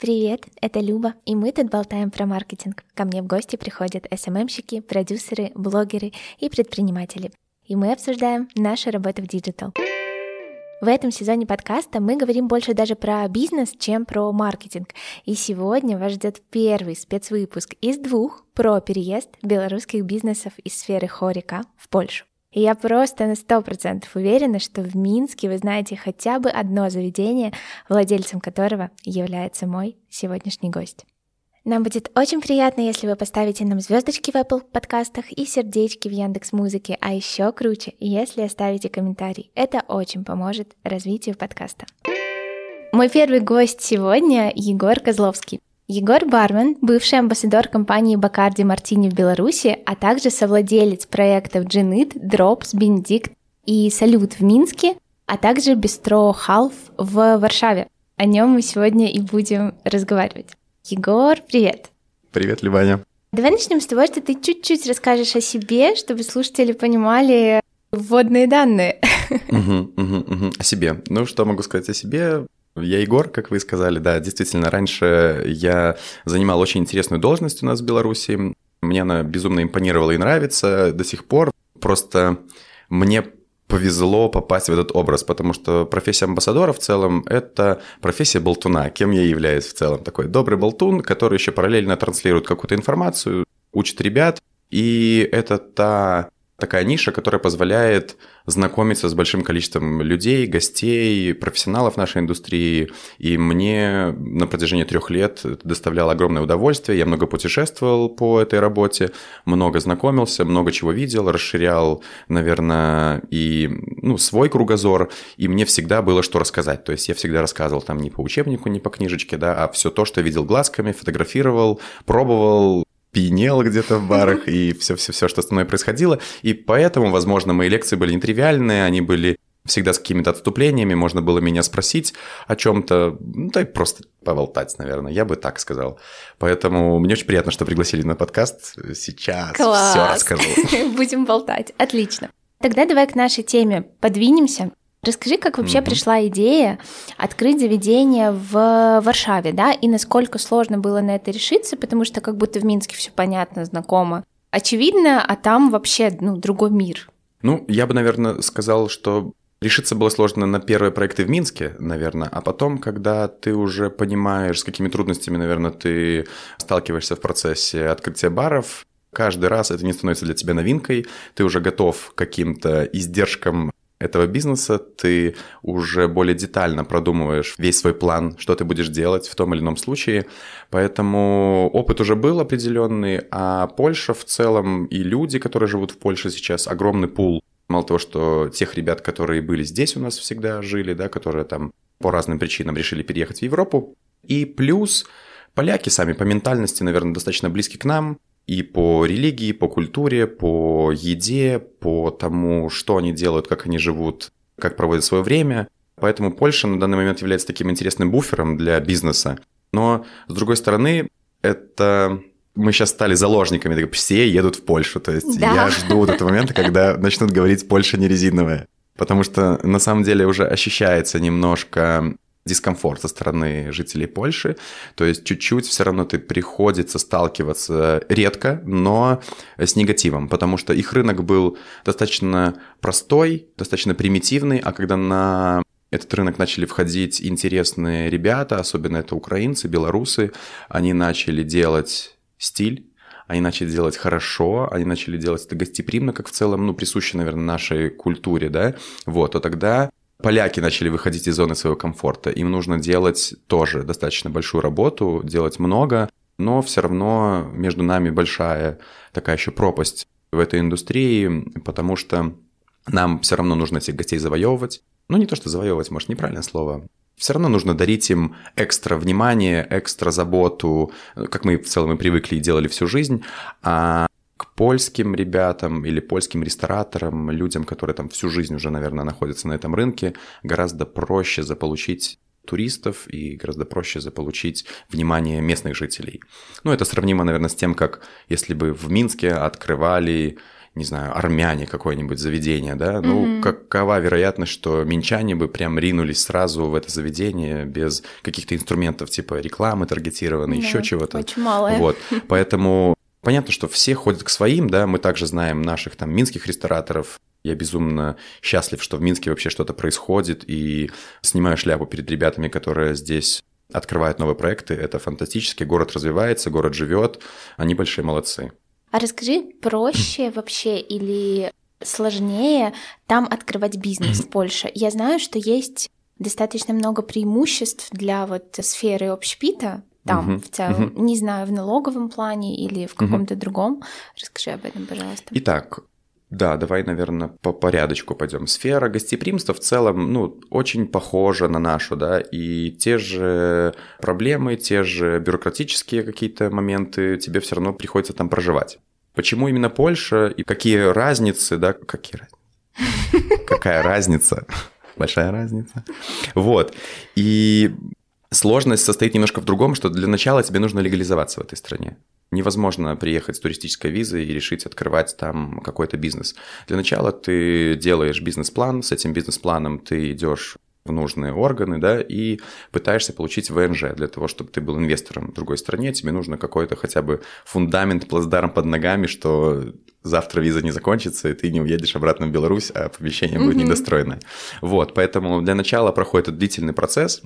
Привет, это Люба, и мы тут болтаем про маркетинг. Ко мне в гости приходят СММщики, продюсеры, блогеры и предприниматели. И мы обсуждаем нашу работу в digital. В этом сезоне подкаста мы говорим больше даже про бизнес, чем про маркетинг. И сегодня вас ждет первый спецвыпуск из двух про переезд белорусских бизнесов из сферы HoReCa в Польшу. И я просто на сто процентов уверена, что в Минске вы знаете хотя бы одно заведение, владельцем которого является мой сегодняшний гость. Нам будет очень приятно, если вы поставите нам звездочки в Apple подкастах и сердечки в Яндекс Музыке, а еще круче, если оставите комментарий. Это очень поможет развитию подкаста. Мой первый гость сегодня Егор Козловский. Егор Бармен, бывший амбассадор компании Бакарди Мартини в Беларуси, а также совладелец проектов Джинит, Дропс, Бенедикт и Салют в Минске, а также Бистро Халф в Варшаве. О нем мы сегодня и будем разговаривать. Егор, привет! Привет, Ливаня! Давай начнем с того, что ты чуть-чуть расскажешь о себе, чтобы слушатели понимали вводные данные. Угу, угу, угу. О себе. Ну, что могу сказать о себе? Я Егор, как вы сказали, да, действительно, раньше я занимал очень интересную должность у нас в Беларуси. Мне она безумно импонировала и нравится до сих пор. Просто мне повезло попасть в этот образ, потому что профессия амбассадора в целом – это профессия болтуна, кем я являюсь в целом. Такой добрый болтун, который еще параллельно транслирует какую-то информацию, учит ребят. И это та такая ниша, которая позволяет знакомиться с большим количеством людей, гостей, профессионалов нашей индустрии. И мне на протяжении трех лет это доставляло огромное удовольствие. Я много путешествовал по этой работе, много знакомился, много чего видел, расширял, наверное, и ну, свой кругозор. И мне всегда было что рассказать. То есть я всегда рассказывал там не по учебнику, не по книжечке, да, а все то, что видел глазками, фотографировал, пробовал, пьянел где-то в барах и все-все-все, что со мной происходило. И поэтому, возможно, мои лекции были нетривиальные, они были всегда с какими-то отступлениями, можно было меня спросить о чем-то, ну, да и просто поболтать, наверное, я бы так сказал. Поэтому мне очень приятно, что пригласили на подкаст. Сейчас Класс. все расскажу. Будем болтать. Отлично. Тогда давай к нашей теме подвинемся. Расскажи, как вообще mm-hmm. пришла идея открыть заведение в Варшаве, да, и насколько сложно было на это решиться, потому что как будто в Минске все понятно, знакомо, очевидно, а там вообще, ну, другой мир. Ну, я бы, наверное, сказал, что решиться было сложно на первые проекты в Минске, наверное, а потом, когда ты уже понимаешь, с какими трудностями, наверное, ты сталкиваешься в процессе открытия баров, каждый раз это не становится для тебя новинкой, ты уже готов к каким-то издержкам этого бизнеса, ты уже более детально продумываешь весь свой план, что ты будешь делать в том или ином случае. Поэтому опыт уже был определенный, а Польша в целом и люди, которые живут в Польше сейчас, огромный пул. Мало того, что тех ребят, которые были здесь у нас всегда жили, да, которые там по разным причинам решили переехать в Европу. И плюс поляки сами по ментальности, наверное, достаточно близки к нам и по религии, по культуре, по еде, по тому, что они делают, как они живут, как проводят свое время. Поэтому Польша на данный момент является таким интересным буфером для бизнеса. Но, с другой стороны, это мы сейчас стали заложниками, все едут в Польшу. То есть да. я жду вот этого момента, когда начнут говорить «Польша не резиновая». Потому что на самом деле уже ощущается немножко дискомфорт со стороны жителей Польши. То есть чуть-чуть все равно ты приходится сталкиваться редко, но с негативом, потому что их рынок был достаточно простой, достаточно примитивный, а когда на этот рынок начали входить интересные ребята, особенно это украинцы, белорусы, они начали делать стиль, они начали делать хорошо, они начали делать это гостеприимно, как в целом, ну, присуще, наверное, нашей культуре, да, вот, то тогда поляки начали выходить из зоны своего комфорта. Им нужно делать тоже достаточно большую работу, делать много, но все равно между нами большая такая еще пропасть в этой индустрии, потому что нам все равно нужно этих гостей завоевывать. Ну, не то, что завоевывать, может, неправильное слово. Все равно нужно дарить им экстра внимание, экстра заботу, как мы в целом и привыкли и делали всю жизнь. А к польским ребятам или польским рестораторам, людям, которые там всю жизнь уже, наверное, находятся на этом рынке, гораздо проще заполучить туристов и гораздо проще заполучить внимание местных жителей. Ну, это сравнимо, наверное, с тем, как если бы в Минске открывали не знаю, армяне какое-нибудь заведение, да, ну, mm-hmm. какова вероятность, что минчане бы прям ринулись сразу в это заведение без каких-то инструментов типа рекламы таргетированной, да, еще чего-то. Очень мало. Вот, поэтому понятно, что все ходят к своим, да, мы также знаем наших там минских рестораторов, я безумно счастлив, что в Минске вообще что-то происходит, и снимаю шляпу перед ребятами, которые здесь открывают новые проекты. Это фантастически. Город развивается, город живет. Они большие молодцы. А расскажи, проще вообще или сложнее там открывать бизнес в Польше? Я знаю, что есть достаточно много преимуществ для вот сферы общепита, там uh-huh, в целом. Uh-huh. Не знаю, в налоговом плане или в каком-то uh-huh. другом. Расскажи об этом, пожалуйста. Итак, да, давай, наверное, по порядочку пойдем. Сфера гостеприимства в целом, ну, очень похожа на нашу, да, и те же проблемы, те же бюрократические какие-то моменты тебе все равно приходится там проживать. Почему именно Польша и какие разницы, да, какие разницы? Какая разница? Большая разница. Вот. И сложность состоит немножко в другом, что для начала тебе нужно легализоваться в этой стране. Невозможно приехать с туристической визой и решить открывать там какой-то бизнес. Для начала ты делаешь бизнес-план, с этим бизнес-планом ты идешь нужные органы, да, и пытаешься получить ВНЖ. Для того, чтобы ты был инвестором в другой стране, тебе нужно какой-то хотя бы фундамент, плацдарм под ногами, что завтра виза не закончится, и ты не уедешь обратно в Беларусь, а помещение будет недостроенное. Вот, поэтому для начала проходит этот длительный процесс.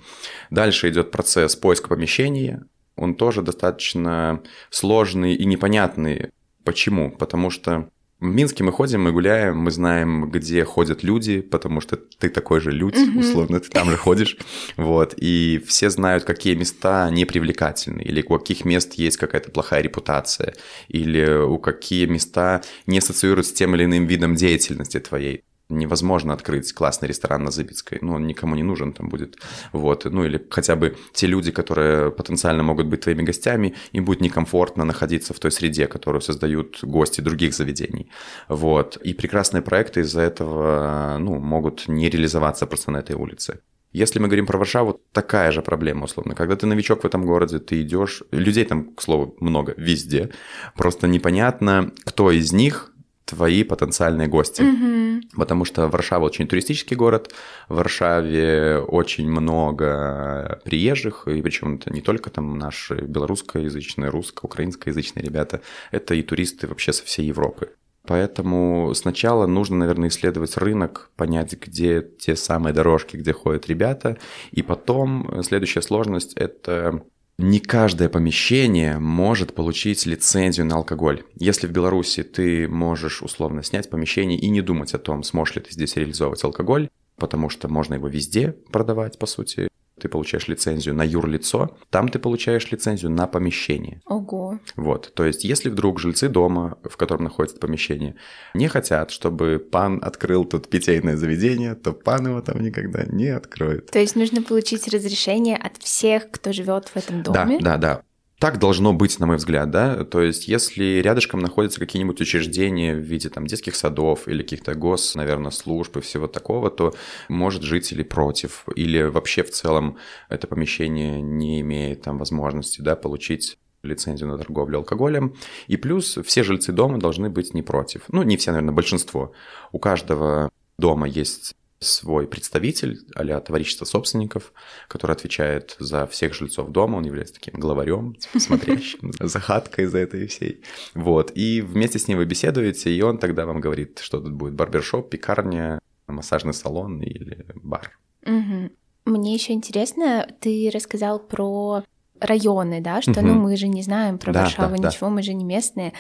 Дальше идет процесс поиска помещения, он тоже достаточно сложный и непонятный. Почему? Потому что в Минске мы ходим, мы гуляем, мы знаем, где ходят люди, потому что ты такой же людь, mm-hmm. условно, ты там же ходишь, вот, и все знают, какие места непривлекательны, или у каких мест есть какая-то плохая репутация, или у какие места не ассоциируют с тем или иным видом деятельности твоей невозможно открыть классный ресторан на Зыбицкой, ну, он никому не нужен там будет, вот, ну, или хотя бы те люди, которые потенциально могут быть твоими гостями, им будет некомфортно находиться в той среде, которую создают гости других заведений, вот, и прекрасные проекты из-за этого, ну, могут не реализоваться просто на этой улице. Если мы говорим про Варшаву, такая же проблема, условно. Когда ты новичок в этом городе, ты идешь, людей там, к слову, много, везде, просто непонятно, кто из них твои потенциальные гости. Mm-hmm. Потому что Варшава очень туристический город, в Варшаве очень много приезжих, и причем это не только там наши белорусскоязычные, русско, украинскоязычные ребята, это и туристы вообще со всей Европы. Поэтому сначала нужно, наверное, исследовать рынок, понять, где те самые дорожки, где ходят ребята. И потом следующая сложность – это не каждое помещение может получить лицензию на алкоголь. Если в Беларуси ты можешь условно снять помещение и не думать о том, сможешь ли ты здесь реализовывать алкоголь, потому что можно его везде продавать, по сути, ты получаешь лицензию на юрлицо, там ты получаешь лицензию на помещение. Ого. Вот, то есть если вдруг жильцы дома, в котором находится помещение, не хотят, чтобы пан открыл тут питейное заведение, то пан его там никогда не откроет. То есть нужно получить разрешение от всех, кто живет в этом доме? Да, да, да. Так должно быть, на мой взгляд, да. То есть, если рядышком находятся какие-нибудь учреждения в виде там детских садов или каких-то гос, наверное, служб и всего такого, то может жители против или вообще в целом это помещение не имеет там возможности, да, получить лицензию на торговлю алкоголем. И плюс все жильцы дома должны быть не против. Ну, не все, наверное, большинство. У каждого дома есть свой представитель а товарищество собственников, который отвечает за всех жильцов дома, он является таким главарем, типа, смотрящим за хаткой за этой всей. Вот, и вместе с ним вы беседуете, и он тогда вам говорит, что тут будет барбершоп, пекарня, массажный салон или бар. Угу. Мне еще интересно, ты рассказал про районы, да, что, угу. ну, мы же не знаем про да, Варшаву да, ничего, да. мы же не местные.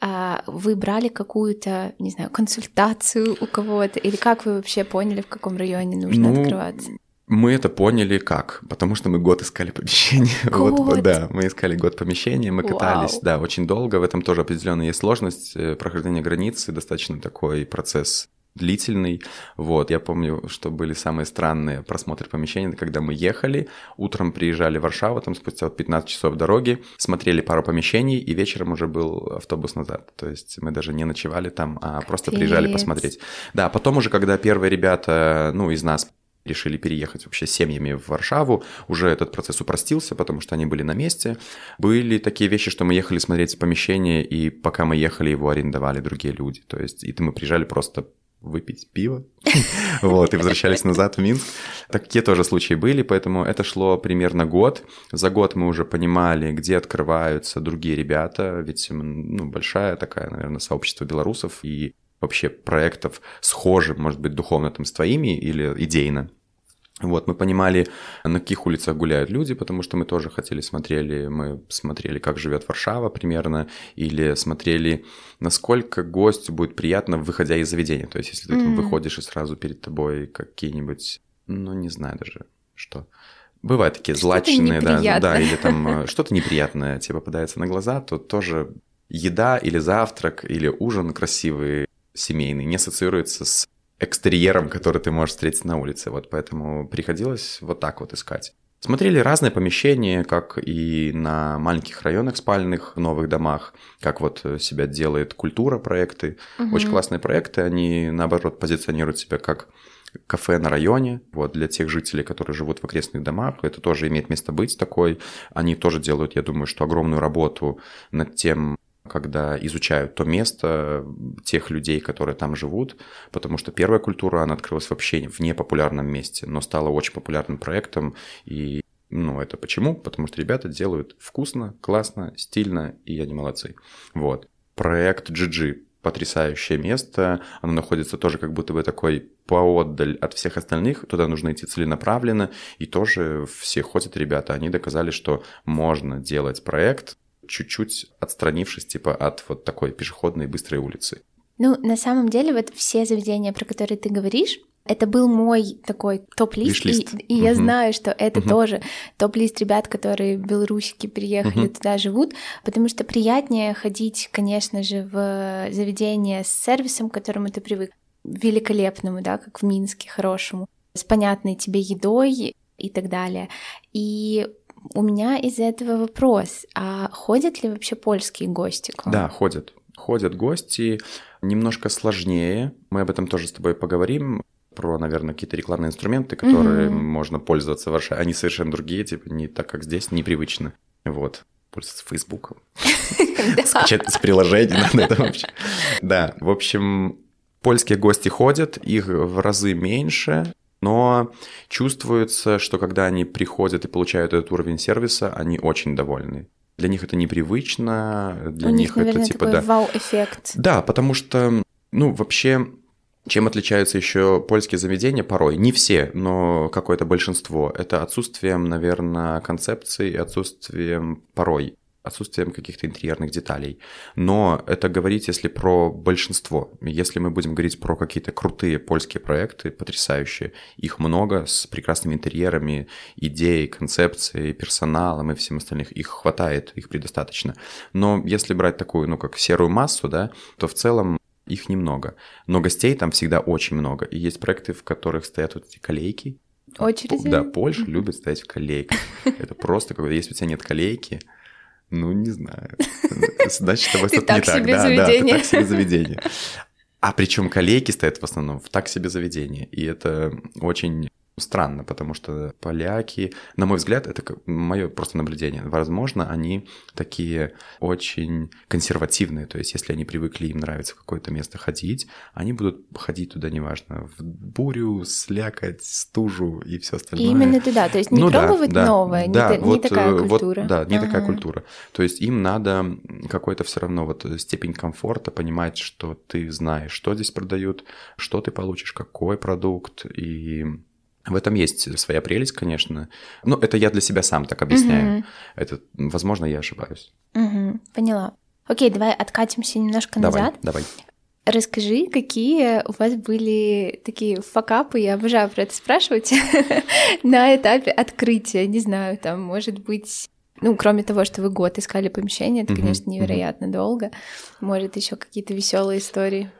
А вы брали какую-то, не знаю, консультацию у кого-то? Или как вы вообще поняли, в каком районе нужно ну, открываться? Мы это поняли как? Потому что мы год искали помещение. Год? Вот, да, мы искали год помещения, мы катались, Вау. да, очень долго. В этом тоже определенная есть сложность. Э, прохождение границы достаточно такой процесс длительный. Вот, я помню, что были самые странные просмотры помещений, когда мы ехали, утром приезжали в Варшаву, там спустя 15 часов дороги, смотрели пару помещений, и вечером уже был автобус назад. То есть мы даже не ночевали там, а просто приезжали посмотреть. Да, потом уже, когда первые ребята, ну, из нас решили переехать вообще семьями в Варшаву. Уже этот процесс упростился, потому что они были на месте. Были такие вещи, что мы ехали смотреть помещение, и пока мы ехали, его арендовали другие люди. То есть, и мы приезжали просто выпить пиво, вот, и возвращались назад в Минск. Такие тоже случаи были, поэтому это шло примерно год. За год мы уже понимали, где открываются другие ребята, ведь ну, большая такая, наверное, сообщество белорусов, и вообще проектов схожих, может быть, духовно там с твоими или идейно. Вот, мы понимали, на каких улицах гуляют люди, потому что мы тоже хотели, смотрели, мы смотрели, как живет Варшава примерно, или смотрели, насколько гостю будет приятно, выходя из заведения. То есть, если ты mm-hmm. там выходишь и сразу перед тобой какие-нибудь, ну, не знаю даже, что... Бывают такие злачные, да, да, или там э, что-то неприятное тебе попадается на глаза, то тоже еда или завтрак или ужин красивый семейный не ассоциируется с экстерьером, который ты можешь встретить на улице. Вот поэтому приходилось вот так вот искать. Смотрели разные помещения, как и на маленьких районах спальных, в новых домах, как вот себя делает культура проекты. Угу. Очень классные проекты, они наоборот позиционируют себя как кафе на районе, вот для тех жителей, которые живут в окрестных домах, это тоже имеет место быть такой. Они тоже делают, я думаю, что огромную работу над тем, когда изучают то место тех людей, которые там живут, потому что первая культура, она открылась вообще в непопулярном месте, но стала очень популярным проектом, и ну, это почему? Потому что ребята делают вкусно, классно, стильно, и они молодцы. Вот. Проект GG потрясающее место. Оно находится тоже как будто бы такой поотдаль от всех остальных. Туда нужно идти целенаправленно. И тоже все ходят ребята. Они доказали, что можно делать проект чуть-чуть отстранившись типа от вот такой пешеходной быстрой улицы. Ну, на самом деле, вот все заведения, про которые ты говоришь, это был мой такой топ-лист, и, и угу. я знаю, что это угу. тоже топ-лист ребят, которые белорусики приехали угу. туда живут, потому что приятнее ходить, конечно же, в заведение с сервисом, к которому ты привык, великолепному, да, как в Минске, хорошему, с понятной тебе едой и так далее. И у меня из-за этого вопрос, а ходят ли вообще польские гости к вам? Да, ходят. Ходят гости, немножко сложнее. Мы об этом тоже с тобой поговорим про, наверное, какие-то рекламные инструменты, которые mm-hmm. можно пользоваться в Варшаве. Они совершенно другие, типа не так, как здесь, непривычно. Вот. Пользоваться Фейсбуком. Скачать с приложений надо это вообще. Да, в общем, польские гости ходят, их в разы меньше, но чувствуется, что когда они приходят и получают этот уровень сервиса, они очень довольны. Для них это непривычно, для У них, них наверное, это типа такой да. вау-эффект. Да, потому что, ну, вообще чем отличаются еще польские заведения порой? Не все, но какое-то большинство. Это отсутствием, наверное, концепции и отсутствием порой отсутствием каких-то интерьерных деталей. Но это говорить, если про большинство. Если мы будем говорить про какие-то крутые польские проекты, потрясающие, их много, с прекрасными интерьерами, идеей, концепцией, персоналом и всем остальным, их хватает, их предостаточно. Но если брать такую, ну, как серую массу, да, то в целом их немного. Но гостей там всегда очень много. И есть проекты, в которых стоят вот эти колейки. Очереди? Да, Польша любит стоять в колейках. Это просто, когда если у тебя нет колейки, ну, не знаю. Значит, с тобой что-то не так. Да, да, ты так себе заведение. А причем коллеги стоят в основном в так себе заведении. И это очень странно, потому что поляки, на мой взгляд, это мое просто наблюдение. Возможно, они такие очень консервативные, то есть если они привыкли, им нравится в какое-то место ходить, они будут ходить туда, неважно, в бурю, слякоть, стужу и все остальное. И именно туда, то есть не ну, пробовать да, новое, да, не, вот, не такая э, культура. Вот, да, не ага. такая культура. То есть им надо какой-то все равно вот степень комфорта, понимать, что ты знаешь, что здесь продают, что ты получишь, какой продукт, и в этом есть своя прелесть, конечно. Но это я для себя сам так объясняю. Угу. Это, возможно, я ошибаюсь. Угу, поняла. Окей, давай откатимся немножко давай, назад. Давай. Расскажи, какие у вас были такие факапы, я обожаю про это спрашивать, на этапе открытия, не знаю, там, может быть, ну, кроме того, что вы год искали помещение, это, конечно, невероятно долго. Может, еще какие-то веселые истории.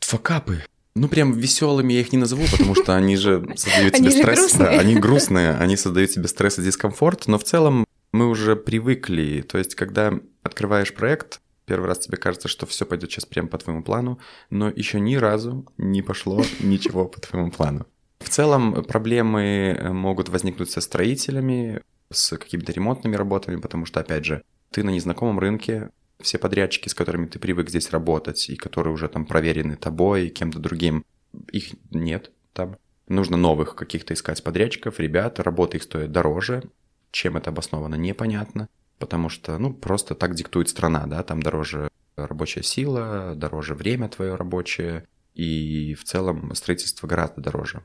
Факапы. Ну, прям веселыми я их не назову, потому что они же создают тебе стресс. Они грустные, они создают тебе стресс и дискомфорт, но в целом мы уже привыкли. То есть, когда открываешь проект, первый раз тебе кажется, что все пойдет сейчас прямо по твоему плану, но еще ни разу не пошло ничего по твоему плану. В целом проблемы э, могут возникнуть со строителями, с какими-то ремонтными работами, потому что, опять же, ты на незнакомом рынке, все подрядчики, с которыми ты привык здесь работать, и которые уже там проверены тобой, кем-то другим, их нет там. Нужно новых каких-то искать подрядчиков, ребят, работа их стоит дороже. Чем это обосновано, непонятно, потому что, ну, просто так диктует страна, да, там дороже рабочая сила, дороже время твое рабочее, и в целом строительство гораздо дороже.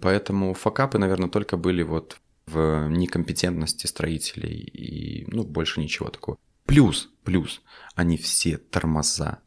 Поэтому факапы, наверное, только были вот в некомпетентности строителей и, ну, больше ничего такого. Плюс, плюс, они все тормоза.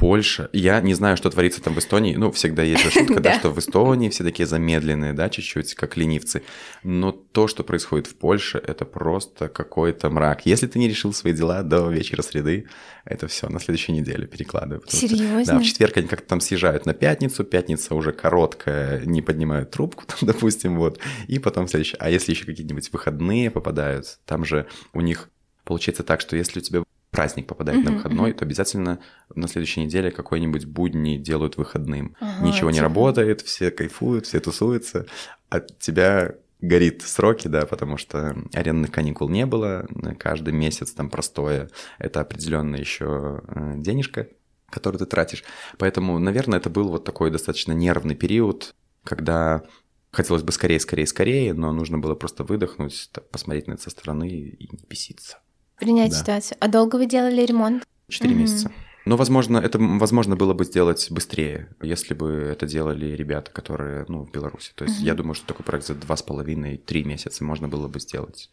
Польша. Я не знаю, что творится там в Эстонии. Ну, всегда есть же шутка, да, что в Эстонии все такие замедленные, да, чуть-чуть, как ленивцы. Но то, что происходит в Польше, это просто какой-то мрак. Если ты не решил свои дела до вечера среды, это все на следующей неделе перекладываю. Серьезно? Что, да, в четверг они как-то там съезжают на пятницу, пятница уже короткая, не поднимают трубку, там, допустим, вот, и потом следующий. А если еще какие-нибудь выходные попадают, там же у них получается так, что если у тебя праздник попадает uh-huh, на выходной, uh-huh. то обязательно на следующей неделе какой-нибудь будни делают выходным. Ага, Ничего типа... не работает, все кайфуют, все тусуются, а тебя горит сроки, да, потому что арендных каникул не было, каждый месяц там простое, это определенная еще э, денежка, которую ты тратишь. Поэтому, наверное, это был вот такой достаточно нервный период, когда хотелось бы скорее, скорее, скорее, но нужно было просто выдохнуть, посмотреть на это со стороны и не беситься. Принять да. ситуацию. А долго вы делали ремонт? Четыре угу. месяца. Но, возможно, это возможно было бы сделать быстрее, если бы это делали ребята, которые, ну, в Беларуси. То есть угу. я думаю, что такой проект за два с половиной, три месяца можно было бы сделать.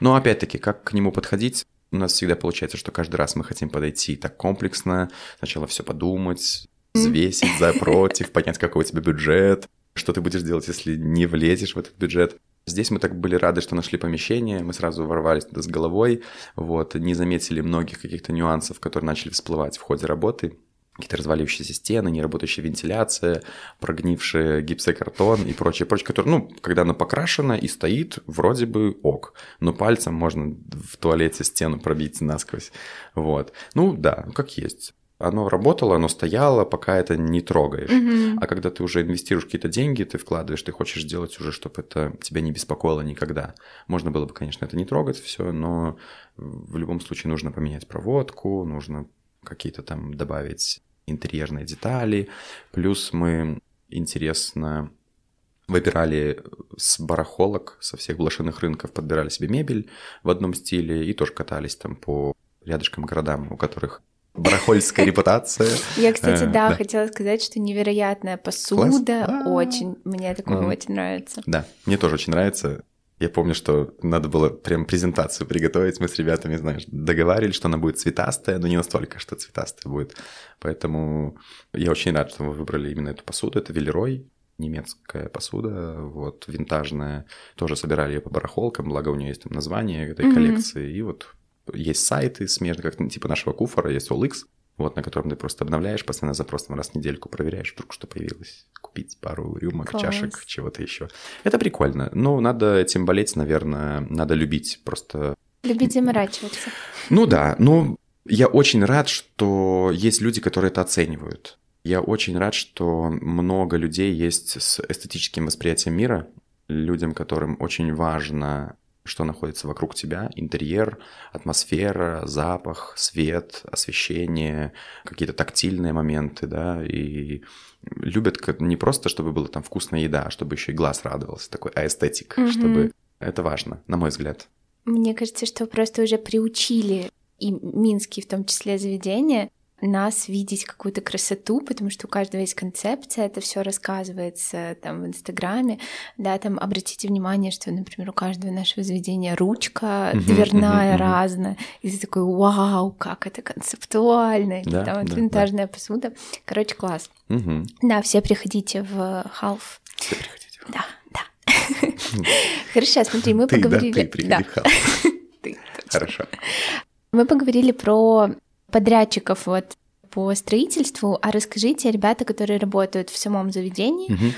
Но, опять-таки, как к нему подходить? У нас всегда получается, что каждый раз мы хотим подойти так комплексно, сначала все подумать, взвесить за, против, понять, какой у тебя бюджет, что ты будешь делать, если не влезешь в этот бюджет. Здесь мы так были рады, что нашли помещение, мы сразу ворвались туда с головой, вот, не заметили многих каких-то нюансов, которые начали всплывать в ходе работы, какие-то разваливающиеся стены, неработающая вентиляция, прогнивший гипсокартон и прочее, прочее, которое, ну, когда оно покрашено и стоит, вроде бы ок, но пальцем можно в туалете стену пробить насквозь, вот. Ну, да, как есть оно работало, оно стояло, пока это не трогаешь. Mm-hmm. А когда ты уже инвестируешь какие-то деньги, ты вкладываешь, ты хочешь сделать уже, чтобы это тебя не беспокоило никогда. Можно было бы, конечно, это не трогать все, но в любом случае нужно поменять проводку, нужно какие-то там добавить интерьерные детали. Плюс мы интересно выбирали с барахолок, со всех блошиных рынков, подбирали себе мебель в одном стиле и тоже катались там по рядышком городам, у которых барахольская репутация. Я, кстати, э, да, хотела сказать, что невероятная посуда, очень, мне такое очень нравится. Да, мне тоже очень нравится. Я помню, что надо было прям презентацию приготовить. Мы с ребятами, знаешь, договаривались, что она будет цветастая, но не настолько, что цветастая будет. Поэтому я очень рад, что мы выбрали именно эту посуду. Это Велерой, немецкая посуда, вот, винтажная. Тоже собирали ее по барахолкам, благо у нее есть там название этой mm-hmm. коллекции. И вот есть сайты смежные, как типа нашего куфора, есть OLX, вот, на котором ты просто обновляешь постоянно запрос, там раз в недельку проверяешь, вдруг что появилось, купить пару рюмок, Класс. чашек, чего-то еще. Это прикольно. Но надо этим болеть, наверное, надо любить просто... Любить заморачиваться. Ну да, ну я очень рад, что есть люди, которые это оценивают. Я очень рад, что много людей есть с эстетическим восприятием мира, людям, которым очень важно что находится вокруг тебя, интерьер, атмосфера, запах, свет, освещение, какие-то тактильные моменты, да, и любят не просто, чтобы была там вкусная еда, а чтобы еще и глаз радовался, такой аэстетик, mm-hmm. чтобы это важно, на мой взгляд. Мне кажется, что просто уже приучили и минские в том числе заведения нас видеть какую-то красоту, потому что у каждого есть концепция, это все рассказывается там в Инстаграме, да, там обратите внимание, что, например, у каждого нашего заведения ручка дверная разная, и ты такой, вау, как это концептуально, да, там да, винтажная да. посуда, короче, класс. Да, все приходите в Half. Все приходите в Да, да. Хорошо, смотри, мы поговорили... Да, ты приходи в Half. Хорошо. Мы поговорили про подрядчиков вот по строительству, а расскажите, ребята, которые работают в самом заведении, угу.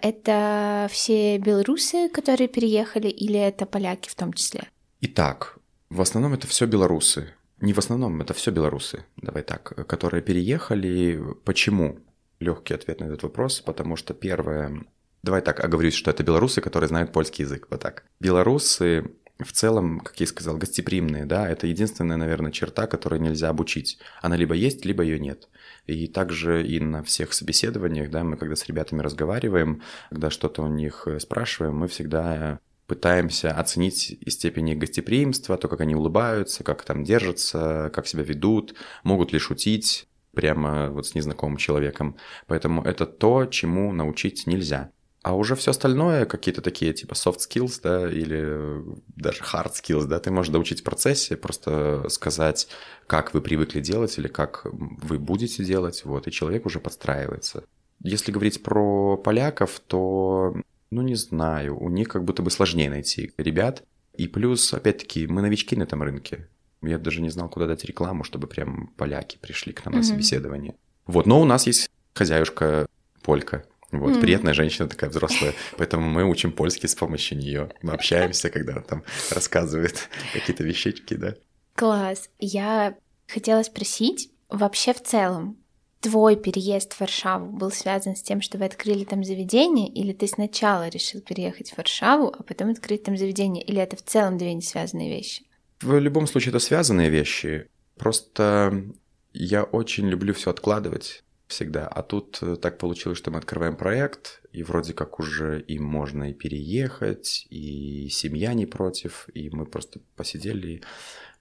это все белорусы, которые переехали, или это поляки в том числе? Итак, в основном это все белорусы. Не в основном, это все белорусы, давай так, которые переехали. Почему? Легкий ответ на этот вопрос, потому что первое, Давай так, оговорюсь, что это белорусы, которые знают польский язык, вот так. Белорусы в целом, как я сказал, гостеприимные, да, это единственная, наверное, черта, которую нельзя обучить. Она либо есть, либо ее нет. И также и на всех собеседованиях, да, мы когда с ребятами разговариваем, когда что-то у них э, спрашиваем, мы всегда пытаемся оценить степень их гостеприимства, то, как они улыбаются, как там держатся, как себя ведут, могут ли шутить прямо вот с незнакомым человеком. Поэтому это то, чему научить нельзя. А уже все остальное, какие-то такие типа soft skills, да, или даже hard skills, да, ты можешь доучить в процессе, просто сказать, как вы привыкли делать или как вы будете делать, вот, и человек уже подстраивается. Если говорить про поляков, то, ну, не знаю, у них как будто бы сложнее найти ребят. И плюс, опять-таки, мы новички на этом рынке. Я даже не знал, куда дать рекламу, чтобы прям поляки пришли к нам mm-hmm. на собеседование. Вот, но у нас есть хозяюшка Полька, вот, mm. приятная женщина такая взрослая, поэтому мы учим польский с помощью нее. Мы общаемся, когда она там рассказывает какие-то вещички, да. Класс. Я хотела спросить, вообще в целом, твой переезд в Варшаву был связан с тем, что вы открыли там заведение, или ты сначала решил переехать в Варшаву, а потом открыть там заведение, или это в целом две не связанные вещи? В любом случае это связанные вещи. Просто я очень люблю все откладывать всегда. А тут э, так получилось, что мы открываем проект, и вроде как уже и можно и переехать, и семья не против, и мы просто посидели,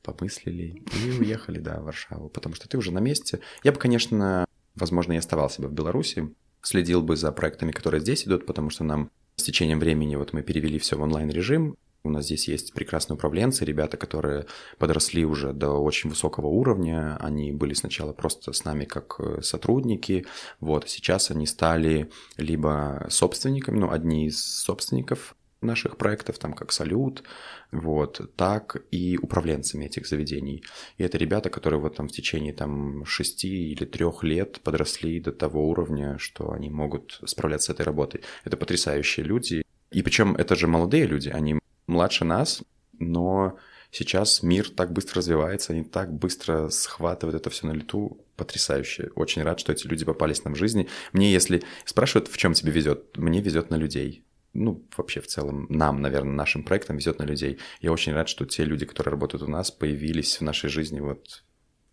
помыслили и уехали, да, в Варшаву, потому что ты уже на месте. Я бы, конечно, возможно, и оставался бы в Беларуси, следил бы за проектами, которые здесь идут, потому что нам с течением времени вот мы перевели все в онлайн-режим, у нас здесь есть прекрасные управленцы, ребята, которые подросли уже до очень высокого уровня. Они были сначала просто с нами как э, сотрудники, вот, сейчас они стали либо собственниками, ну, одни из собственников наших проектов, там как Салют, вот, так и управленцами этих заведений. И это ребята, которые вот там в течение там шести или трех лет подросли до того уровня, что они могут справляться с этой работой. Это потрясающие люди. И причем это же молодые люди, они младше нас, но сейчас мир так быстро развивается, они так быстро схватывают это все на лету. Потрясающе. Очень рад, что эти люди попались нам в жизни. Мне, если спрашивают, в чем тебе везет, мне везет на людей. Ну, вообще в целом, нам, наверное, нашим проектам везет на людей. Я очень рад, что те люди, которые работают у нас, появились в нашей жизни, вот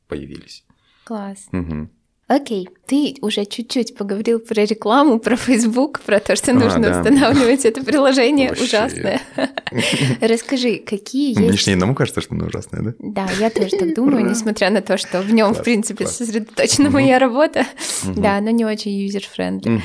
появились. Класс. Угу. Окей, ты уже чуть-чуть поговорил про рекламу, про Facebook, про то, что нужно а, да. устанавливать это приложение Вообще. ужасное. Расскажи, какие есть... Мне не одному кажется, что оно ужасное, да? Да, я тоже так думаю, несмотря на то, что в нем, в принципе, сосредоточена моя работа. Да, оно не очень user-friendly.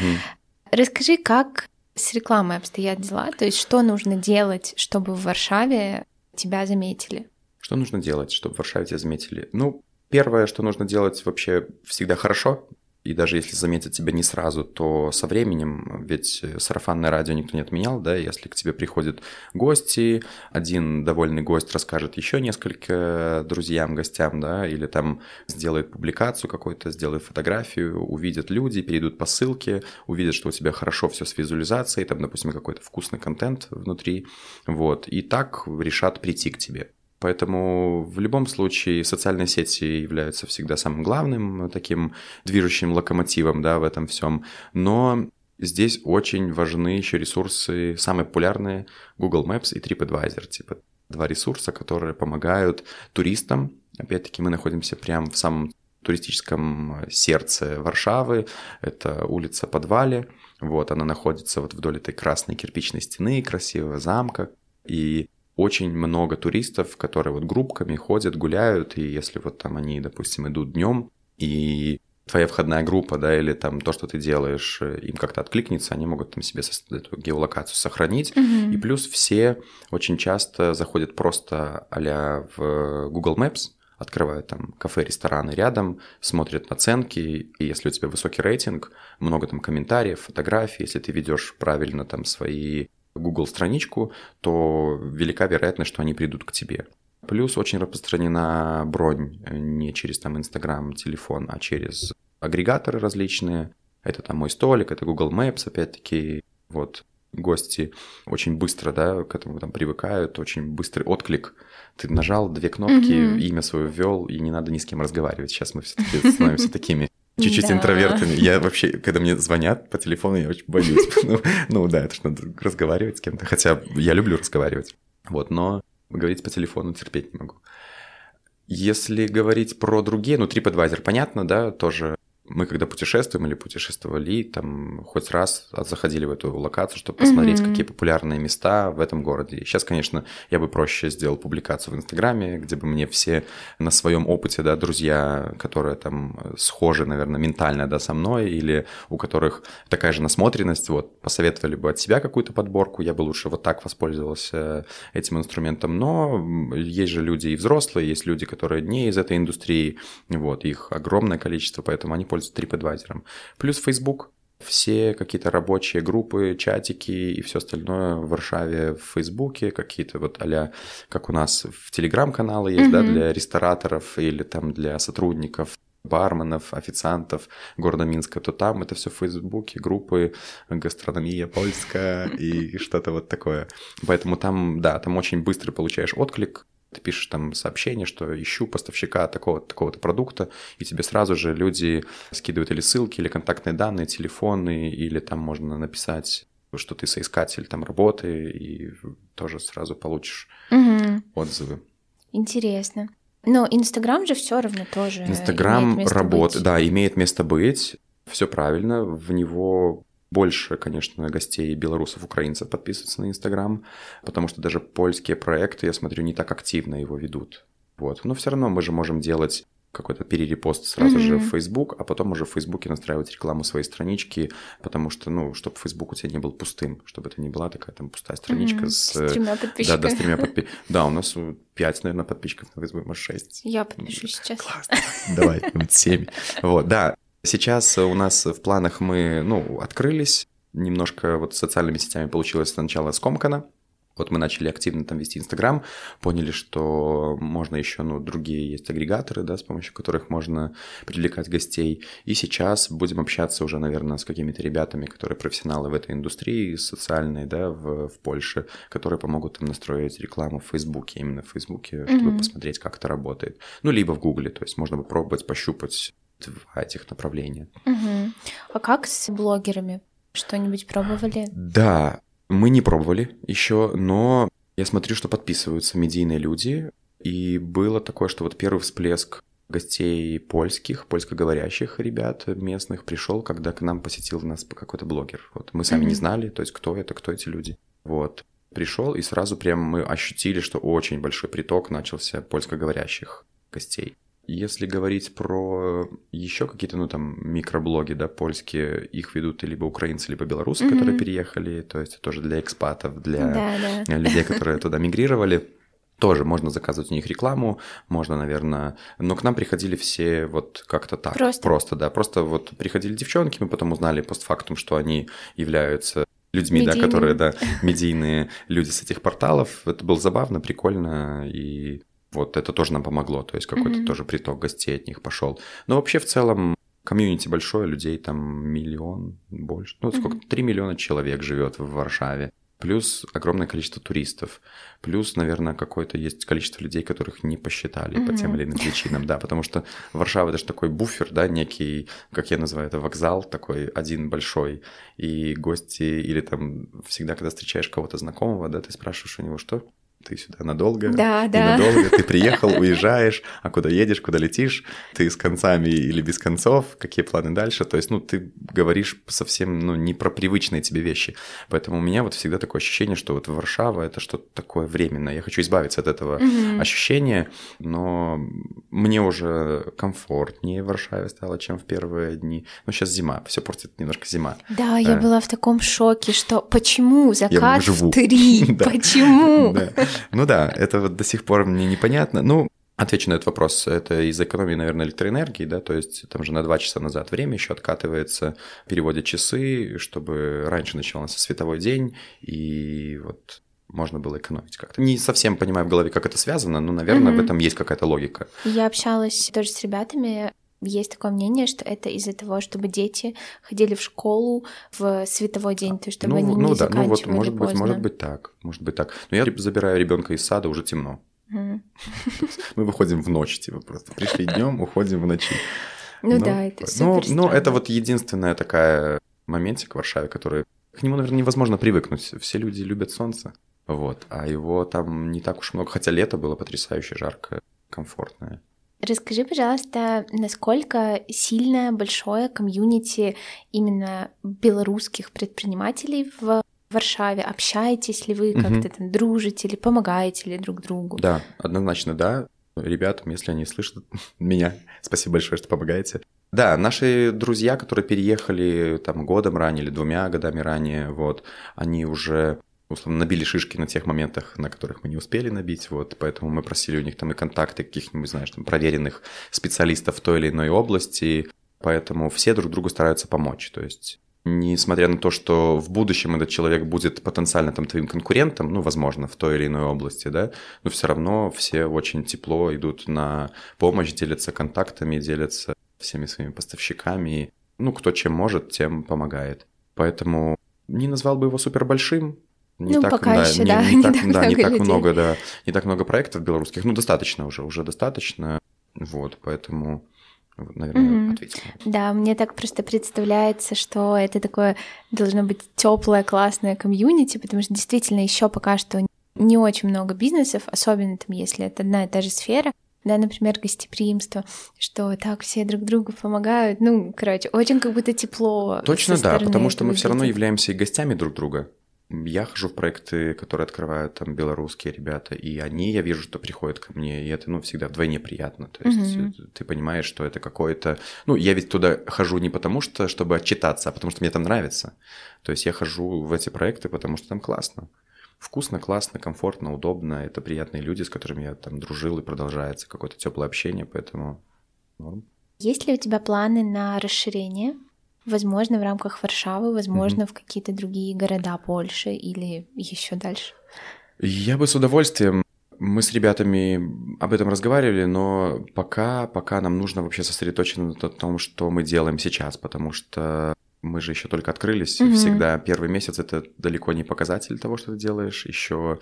Расскажи, как с рекламой обстоят дела? То есть, что нужно делать, чтобы в Варшаве тебя заметили? Что нужно делать, чтобы в Варшаве тебя заметили? Ну, Первое, что нужно делать вообще всегда хорошо, и даже если заметят тебя не сразу, то со временем, ведь сарафанное радио никто не отменял, да, если к тебе приходят гости, один довольный гость расскажет еще несколько друзьям, гостям, да, или там сделает публикацию какую-то, сделает фотографию, увидят люди, перейдут по ссылке, увидят, что у тебя хорошо все с визуализацией, там, допустим, какой-то вкусный контент внутри, вот, и так решат прийти к тебе. Поэтому в любом случае социальные сети являются всегда самым главным таким движущим локомотивом да, в этом всем. Но здесь очень важны еще ресурсы, самые популярные Google Maps и TripAdvisor. Типа два ресурса, которые помогают туристам. Опять-таки мы находимся прямо в самом туристическом сердце Варшавы. Это улица Подвале. Вот, она находится вот вдоль этой красной кирпичной стены, красивого замка. И очень много туристов, которые вот группками ходят, гуляют, и если вот там они, допустим, идут днем, и твоя входная группа, да, или там то, что ты делаешь, э, им как-то откликнется, они могут там себе эту геолокацию сохранить. Mm-hmm. И плюс все очень часто заходят просто а в Google Maps, открывают там кафе, рестораны рядом, смотрят оценки, и если у тебя высокий рейтинг, много там комментариев, фотографий, если ты ведешь правильно там свои Google страничку, то велика вероятность, что они придут к тебе. Плюс очень распространена бронь э, не через там Instagram, телефон, а через агрегаторы различные. Это там мой столик, это Google Maps, опять-таки, вот гости очень быстро, да, к этому там привыкают, очень быстрый отклик. Ты нажал две кнопки, mm-hmm. имя свое ввел, и не надо ни с кем разговаривать. Сейчас мы все-таки становимся такими чуть-чуть Да. интровертами. Я вообще, когда мне звонят по телефону, я очень боюсь. Ну, ну да, это ж надо разговаривать с кем-то. Хотя я люблю разговаривать. Вот, но говорить по телефону терпеть не могу. Если говорить про другие, ну, TripAdvisor, понятно, да, тоже мы когда путешествуем или путешествовали, там хоть раз заходили в эту локацию, чтобы посмотреть, Мгм. какие популярные места в этом городе. Сейчас, конечно, я бы проще сделал публикацию в Инстаграме, где бы мне все на своем опыте, да, друзья, которые там схожи, наверное, ментально, да, со мной, или у которых такая же насмотренность, вот, посоветовали бы от себя какую-то подборку, я бы лучше вот так воспользовался этим инструментом. Но есть же люди и взрослые, есть люди, которые не из этой индустрии, вот, их огромное количество, поэтому они пользуются TripAdvisor. Плюс Facebook, все какие-то рабочие группы, чатики и все остальное в Варшаве в Фейсбуке, какие-то вот а как у нас в Телеграм-каналы есть, да, Мгм. для рестораторов или там для сотрудников барменов, официантов города Минска, то там это все в Фейсбуке, группы гастрономия польская и что-то вот такое. Поэтому там, да, там очень быстро получаешь отклик, ты пишешь там сообщение, что ищу поставщика такого-то такого продукта, и тебе сразу же люди скидывают или ссылки, или контактные данные, телефоны, или там можно написать, что ты соискатель там работы, и тоже сразу получишь Мгм. отзывы. Интересно. Но Инстаграм же все равно тоже. Инстаграм работает, да, имеет место быть, все правильно, в него больше, конечно, гостей белорусов, украинцев подписываются на Инстаграм, потому что даже польские проекты, я смотрю, не так активно его ведут. Вот. Но все равно мы же можем делать какой-то перерепост сразу же в. Facebook, а потом уже в Фейсбуке настраивать рекламу своей странички, потому что, ну, чтобы Facebook у тебя не был пустым, чтобы это не была такая там пустая страничка Мгм. с... С тремя Да, подписчиками. да, с тремя подпи- Да, у нас пять, наверное, подписчиков на Facebook, может, шесть. Я подпишусь сейчас. Классно. Давай, будет 7. Вот, да. Сейчас у нас в планах мы, ну, открылись. Немножко вот с социальными сетями получилось сначала скомкано. Вот мы начали активно там вести Инстаграм, поняли, что можно еще, ну, другие есть агрегаторы, да, с помощью которых можно привлекать гостей. И сейчас будем общаться уже, наверное, с какими-то ребятами, которые профессионалы в этой индустрии социальной, да, в, в Польше, которые помогут им настроить рекламу в Фейсбуке, именно в Фейсбуке, чтобы Мгм. посмотреть, как это работает. Ну, либо в Гугле, то есть можно попробовать пощупать два этих направления. Мгм. А как с блогерами? Что-нибудь пробовали? Да, мы не пробовали еще, но я смотрю, что подписываются медийные люди, и было такое, что вот первый всплеск гостей польских, польскоговорящих ребят местных пришел, когда к нам посетил нас какой-то блогер. Вот мы сами не знали, то есть кто это, кто эти люди. Вот. Пришел, и сразу прям мы ощутили, что очень большой приток начался польскоговорящих гостей. Если говорить про еще какие-то, ну, там, микроблоги, да, польские, их ведут либо украинцы, либо белорусы, Мгм. которые переехали, то есть тоже для экспатов, для Да, да. людей, которые туда мигрировали. Тоже можно заказывать у них рекламу, можно, наверное... Но к нам приходили все вот как-то так. Просто. Просто, да. Просто вот приходили девчонки, мы потом узнали постфактум, что они являются людьми, да, Медийными. которые, да, медийные люди с этих порталов. Это было забавно, прикольно, и вот это тоже нам помогло, то есть какой-то Мгм. тоже приток гостей от них пошел. Но вообще в целом комьюнити большое, людей там миллион, больше, ну сколько, Мгм. 3 миллиона человек живет в Варшаве. Плюс огромное количество туристов. Плюс, наверное, какое-то есть количество людей, которых не посчитали по тем или иным причинам. Да, потому что Варшава это же такой буфер, да, некий, как я называю это, вокзал такой один большой. И гости или там всегда, когда встречаешь кого-то знакомого, да, ты спрашиваешь у него, что ты сюда надолго? Да, да. надолго ты приехал, уезжаешь, а куда едешь, куда летишь, ты с концами или без концов, какие планы дальше, то есть, ну, ты говоришь совсем, ну, не про привычные тебе вещи, поэтому у меня вот всегда такое ощущение, что вот Варшава – это что-то такое временное, я хочу избавиться от этого Мгм. ощущения, но мне уже комфортнее в Варшаве стало, чем в первые дни, ну, сейчас зима, все портит немножко зима. Да, я Да. была в таком шоке, что почему закат в три? Почему? Ну да, это вот до сих пор мне непонятно. Ну, отвечу на этот вопрос. Это из экономии, наверное, электроэнергии, да, то есть там же на два часа назад время еще откатывается, переводят часы, чтобы раньше начался световой день, и вот можно было экономить как-то. Не совсем понимаю в голове, как это связано, но, наверное, Мгм. в этом есть какая-то логика. Я общалась тоже с ребятами. Есть такое мнение, что это из-за того, чтобы дети ходили в школу в световой день, то есть чтобы ну, они ну не да, ну вот заканчивали может быть, поздно. может быть так, может быть так. Но я забираю ребенка из сада, уже темно. Мы выходим в ночь, типа просто. Пришли днем, уходим в ночи. Ну, ну да, это ну, супер Ну, это вот единственная такая моментик в Варшаве, который... К нему, наверное, невозможно привыкнуть. Все люди любят солнце, вот, а его там не так уж много, хотя лето было потрясающе жаркое, комфортное. Расскажи, пожалуйста, насколько сильное, большое комьюнити именно белорусских предпринимателей в Варшаве? Общаетесь ли вы как-то там, дружите или помогаете ли друг другу? Да, однозначно да. Ребятам, если они слышат меня, спасибо большое, что помогаете. Да, наши друзья, которые переехали там годом ранее или двумя годами ранее, вот, они уже условно, набили шишки на тех моментах, на которых мы не успели набить, вот, поэтому мы просили у них там и контакты каких-нибудь, знаешь, там, проверенных специалистов в той или иной области, поэтому все друг другу стараются помочь, то есть несмотря на то, что в будущем этот человек будет потенциально там твоим конкурентом, ну, возможно, в той или иной области, да, но все равно все очень тепло идут на помощь, делятся контактами, делятся всеми своими поставщиками, ну, кто чем может, тем помогает. Поэтому не назвал бы его супер большим, не ну, так, пока да, еще, не, да, не, не так, так, да, много не так людей. много, да, не так много проектов белорусских. Ну, достаточно уже, уже достаточно. Вот, поэтому, наверное, mm-hmm. ответил. Да, мне так просто представляется, что это такое должно быть теплое, классное комьюнити, потому что действительно еще пока что не очень много бизнесов, особенно там, если это одна и та же сфера, да, например, гостеприимство, что так все друг другу помогают, ну, короче, очень как будто тепло. Точно да, потому что мы все равно являемся и гостями друг друга. Я хожу в проекты, которые открывают там белорусские ребята, и они, я вижу, что приходят ко мне, и это, ну, всегда вдвойне приятно. То есть mm-hmm. ты понимаешь, что это какое-то... Ну, я ведь туда хожу не потому что, чтобы отчитаться, а потому что мне там нравится. То есть я хожу в эти проекты, потому что там классно. Вкусно, классно, комфортно, удобно. Это приятные люди, с которыми я там дружил, и продолжается какое-то теплое общение, поэтому норм. Есть ли у тебя планы на расширение? Возможно, в рамках Варшавы, возможно, mm-hmm. в какие-то другие города Польши или еще дальше. Я бы с удовольствием. Мы с ребятами об этом разговаривали, но пока, пока нам нужно вообще сосредоточиться на том, что мы делаем сейчас, потому что мы же еще только открылись. Mm-hmm. Всегда первый месяц это далеко не показатель того, что ты делаешь. Еще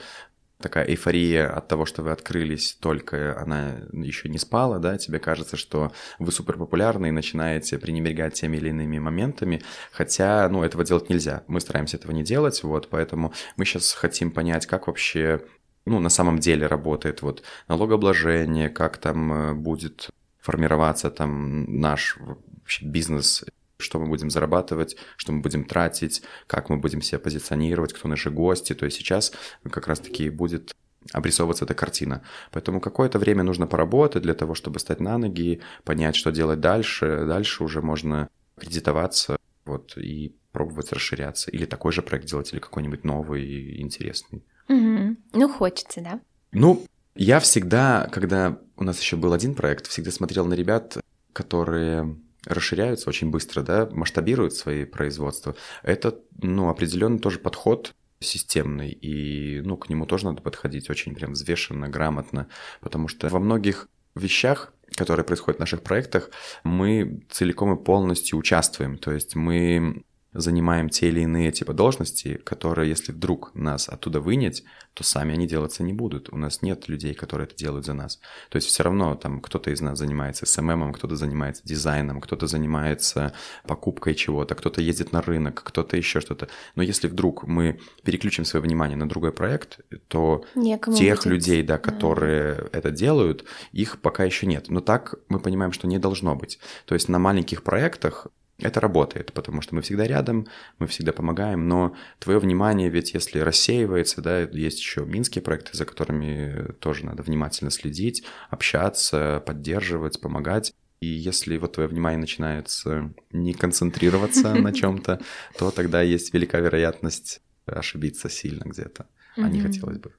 такая эйфория от того, что вы открылись, только она еще не спала, да, тебе кажется, что вы супер популярны и начинаете пренебрегать теми или иными моментами, хотя, ну, этого делать нельзя. Мы стараемся этого не делать, вот, поэтому мы сейчас хотим понять, как вообще ну, на самом деле работает вот налогообложение, как там э, будет формироваться там наш вообще бизнес что мы будем зарабатывать, что мы будем тратить, как мы будем себя позиционировать, кто наши гости. То есть сейчас как раз-таки будет обрисовываться эта картина. Поэтому какое-то время нужно поработать для того, чтобы стать на ноги, понять, что делать дальше. Дальше уже можно кредитоваться вот, и пробовать расширяться. Или такой же проект делать, или какой-нибудь новый и интересный. Угу. Ну, хочется, да? Ну, я всегда, когда у нас еще был один проект, всегда смотрел на ребят, которые расширяются очень быстро, да, масштабируют свои производства, это, ну, определенный тоже подход системный, и, ну, к нему тоже надо подходить очень прям взвешенно, грамотно, потому что во многих вещах, которые происходят в наших проектах, мы целиком и полностью участвуем, то есть мы занимаем те или иные типа должности, которые, если вдруг нас оттуда вынять, то сами они делаться не будут. У нас нет людей, которые это делают за нас. То есть все равно там кто-то из нас занимается СММом, кто-то занимается дизайном, кто-то занимается покупкой чего-то, кто-то ездит на рынок, кто-то еще что-то. Но если вдруг мы переключим свое внимание на другой проект, то Некому тех будет. людей, да, которые mm. это делают, их пока еще нет. Но так мы понимаем, что не должно быть. То есть на маленьких проектах это работает, потому что мы всегда рядом, мы всегда помогаем, но твое внимание ведь если рассеивается, да, есть еще минские проекты, за которыми тоже надо внимательно следить, общаться, поддерживать, помогать. И если вот твое внимание начинается не концентрироваться на чем-то, то тогда есть велика вероятность ошибиться сильно где-то, а не хотелось бы.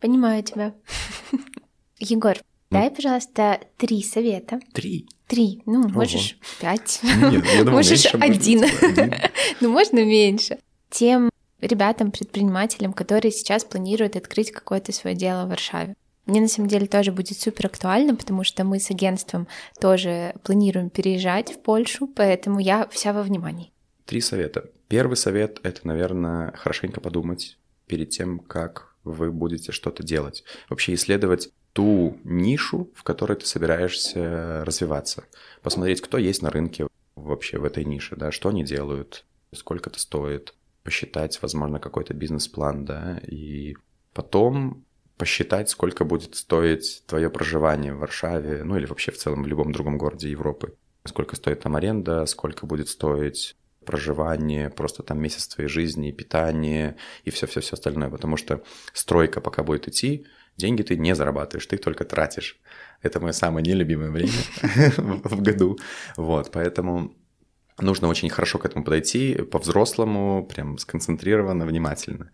Понимаю тебя. Егор, Дай, пожалуйста, три совета. Три? Три. Ну, Ого. можешь пять. Нет, я думал, можешь один. один. ну, можно меньше. Тем ребятам, предпринимателям, которые сейчас планируют открыть какое-то свое дело в Варшаве. Мне на самом деле тоже будет супер актуально, потому что мы с агентством тоже планируем переезжать в Польшу, поэтому я вся во внимании. Три совета. Первый совет — это, наверное, хорошенько подумать перед тем, как вы будете что-то делать. Вообще исследовать ту нишу, в которой ты собираешься развиваться. Посмотреть, кто есть на рынке вообще в этой нише, да, что они делают, сколько это стоит, посчитать, возможно, какой-то бизнес-план, да, и потом посчитать, сколько будет стоить твое проживание в Варшаве, ну или вообще в целом в любом другом городе Европы. Сколько стоит там аренда, сколько будет стоить проживание, просто там месяц твоей жизни, питание и все-все-все остальное. Потому что стройка пока будет идти, деньги ты не зарабатываешь, ты их только тратишь. Это мое самое нелюбимое время в году. Вот, поэтому нужно очень хорошо к этому подойти, по-взрослому, прям сконцентрированно, внимательно.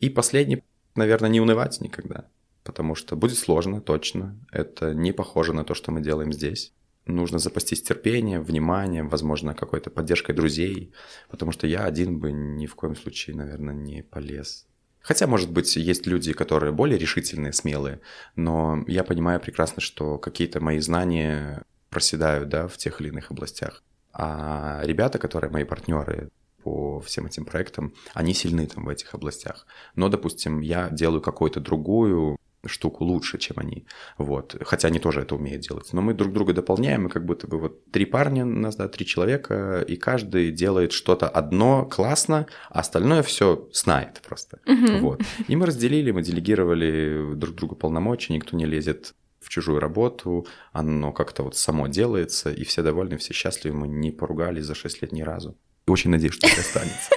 И последний наверное, не унывать никогда, потому что будет сложно, точно. Это не похоже на то, что мы делаем здесь. Нужно запастись терпением, вниманием, возможно, какой-то поддержкой друзей, потому что я один бы ни в коем случае, наверное, не полез. Хотя, может быть, есть люди, которые более решительные, смелые, но я понимаю прекрасно, что какие-то мои знания проседают да, в тех или иных областях. А ребята, которые мои партнеры, по всем этим проектам, они сильны там в этих областях. Но, допустим, я делаю какую-то другую штуку лучше, чем они. Вот. Хотя они тоже это умеют делать. Но мы друг друга дополняем, и как будто бы вот три парня у нас, да, три человека, и каждый делает что-то одно классно, а остальное все знает просто. Вот. И мы разделили, мы делегировали друг другу полномочия, никто не лезет в чужую работу, оно как-то вот само делается, и все довольны, все счастливы, мы не поругались за 6 лет ни разу. Очень надеюсь, что это останется.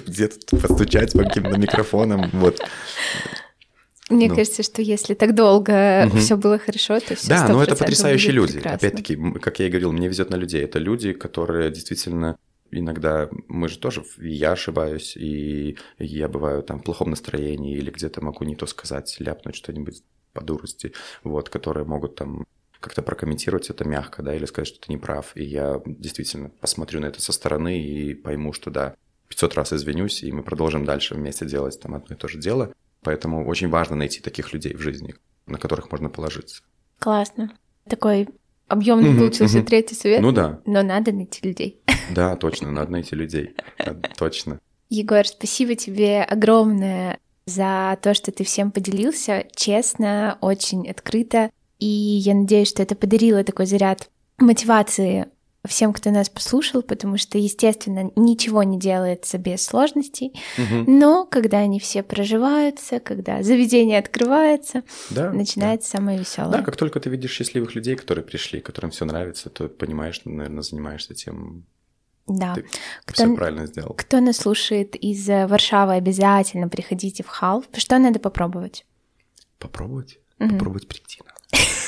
Где-то постучать по каким-то микрофонам, вот. Мне ну. кажется, что если так долго угу. все было хорошо, то все. Да, но это потрясающие люди. Опять-таки, как я и говорил, мне везет на людей. Это люди, которые действительно иногда мы же тоже, я ошибаюсь, и я бываю там в плохом настроении или где-то могу не то сказать, ляпнуть что-нибудь по дурости, вот, которые могут там как-то прокомментировать это мягко, да, или сказать, что ты не прав. И я действительно посмотрю на это со стороны и пойму, что да, 500 раз извинюсь, и мы продолжим дальше вместе делать там одно и то же дело. Поэтому очень важно найти таких людей в жизни, на которых можно положиться. Классно. Такой объемный mm-hmm, получился mm-hmm. третий совет. Ну да. Но надо найти людей. Да, точно, надо найти людей. Точно. Егор, спасибо тебе огромное за то, что ты всем поделился, честно, очень открыто. И я надеюсь, что это подарило такой заряд мотивации всем, кто нас послушал, потому что, естественно, ничего не делается без сложностей. Угу. Но когда они все проживаются, когда заведение открывается, да, начинается да. самое веселое. Да, как только ты видишь счастливых людей, которые пришли, которым все нравится, то понимаешь, наверное, занимаешься тем. Да. Ты кто, все правильно сделал. Кто нас слушает из э, Варшавы, обязательно приходите в Хал. Что надо попробовать? Попробовать? Угу. Попробовать прийти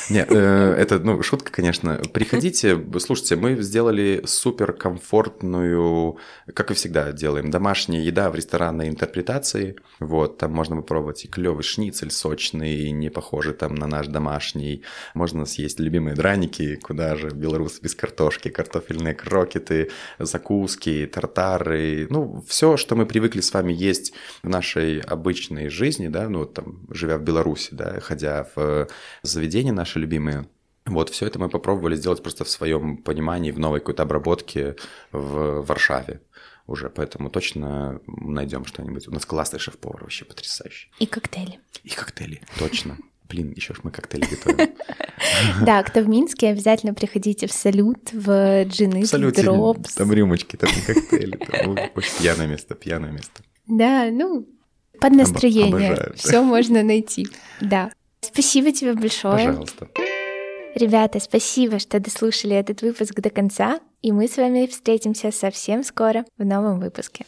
Нет, э, это, ну, шутка, конечно. Приходите, слушайте, мы сделали супер комфортную, как и всегда делаем, домашняя еда в ресторанной интерпретации. Вот, там можно попробовать и клевый шницель сочный, не похожий там на наш домашний. Можно съесть любимые драники, куда же белорусы без картошки, картофельные крокеты, закуски, тартары. Ну, все, что мы привыкли с вами есть в нашей обычной жизни, да, ну, там, живя в Беларуси, да, ходя в заведение наше наши любимые. Вот, все это мы попробовали сделать просто в своем понимании, в новой какой-то обработке в Варшаве уже, поэтому точно найдем что-нибудь. У нас классный шеф-повар, вообще потрясающий. И коктейли. И коктейли, точно. Блин, еще ж мы коктейли готовим. Да, кто в Минске, обязательно приходите в салют, в джины, в дропс. Там рюмочки, там коктейли. Очень пьяное место, пьяное место. Да, ну, под настроение. Все можно найти. Да. Спасибо тебе большое. Пожалуйста. Ребята, спасибо, что дослушали этот выпуск до конца, и мы с вами встретимся совсем скоро в новом выпуске.